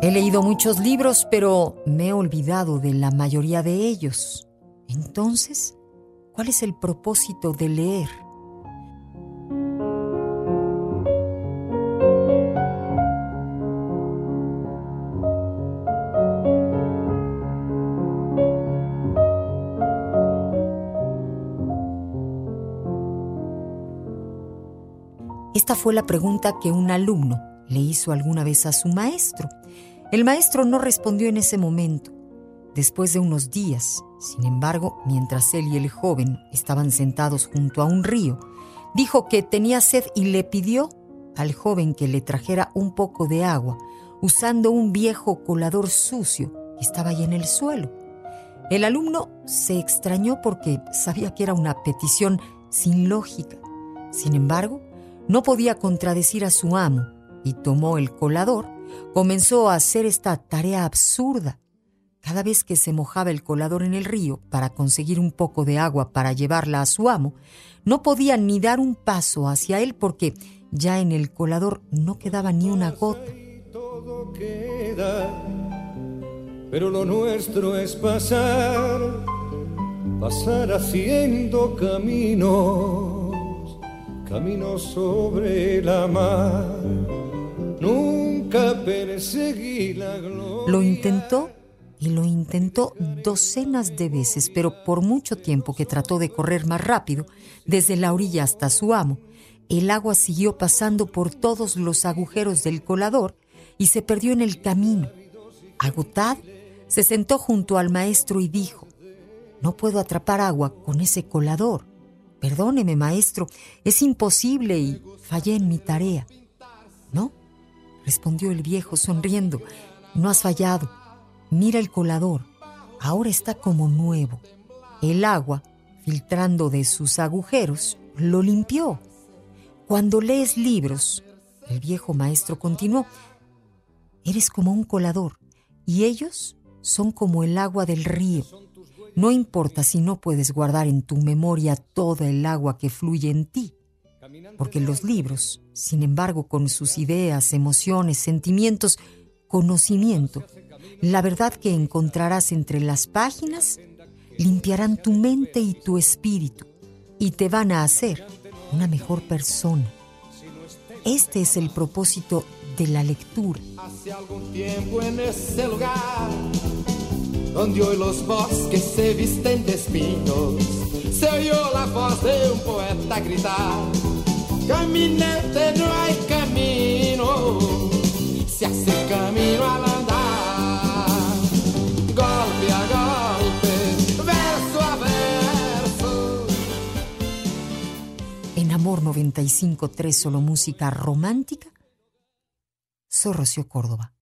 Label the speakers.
Speaker 1: He leído muchos libros, pero me he olvidado de la mayoría de ellos. Entonces, ¿cuál es el propósito de leer? Esta fue la pregunta que un alumno le hizo alguna vez a su maestro. El maestro no respondió en ese momento. Después de unos días, sin embargo, mientras él y el joven estaban sentados junto a un río, dijo que tenía sed y le pidió al joven que le trajera un poco de agua, usando un viejo colador sucio que estaba ahí en el suelo. El alumno se extrañó porque sabía que era una petición sin lógica. Sin embargo, no podía contradecir a su amo y tomó el colador, comenzó a hacer esta tarea absurda. Cada vez que se mojaba el colador en el río para conseguir un poco de agua para llevarla a su amo, no podía ni dar un paso hacia él porque ya en el colador no quedaba ni una gota.
Speaker 2: Todo queda, pero lo nuestro es pasar, pasar haciendo caminos, caminos sobre la mar.
Speaker 1: Lo intentó y lo intentó docenas de veces, pero por mucho tiempo que trató de correr más rápido, desde la orilla hasta su amo, el agua siguió pasando por todos los agujeros del colador y se perdió en el camino. Agotado, se sentó junto al maestro y dijo, no puedo atrapar agua con ese colador. Perdóneme, maestro, es imposible y fallé en mi tarea. ¿No? respondió el viejo sonriendo. No has fallado. Mira el colador. Ahora está como nuevo. El agua, filtrando de sus agujeros, lo limpió. Cuando lees libros, el viejo maestro continuó, eres como un colador y ellos son como el agua del río. No importa si no puedes guardar en tu memoria toda el agua que fluye en ti, porque los libros, sin embargo, con sus ideas, emociones, sentimientos, conocimiento, la verdad que encontrarás entre las páginas, limpiarán tu mente y tu espíritu y te van a hacer una mejor persona. Este es el propósito de la lectura.
Speaker 2: Hace algún tiempo en ese lugar, donde hoy los bosques se visten de espinos, se oyó la voz de un poeta gritar: Caminante, no hay
Speaker 1: En Amor 95.3 solo música romántica. Soy Córdoba.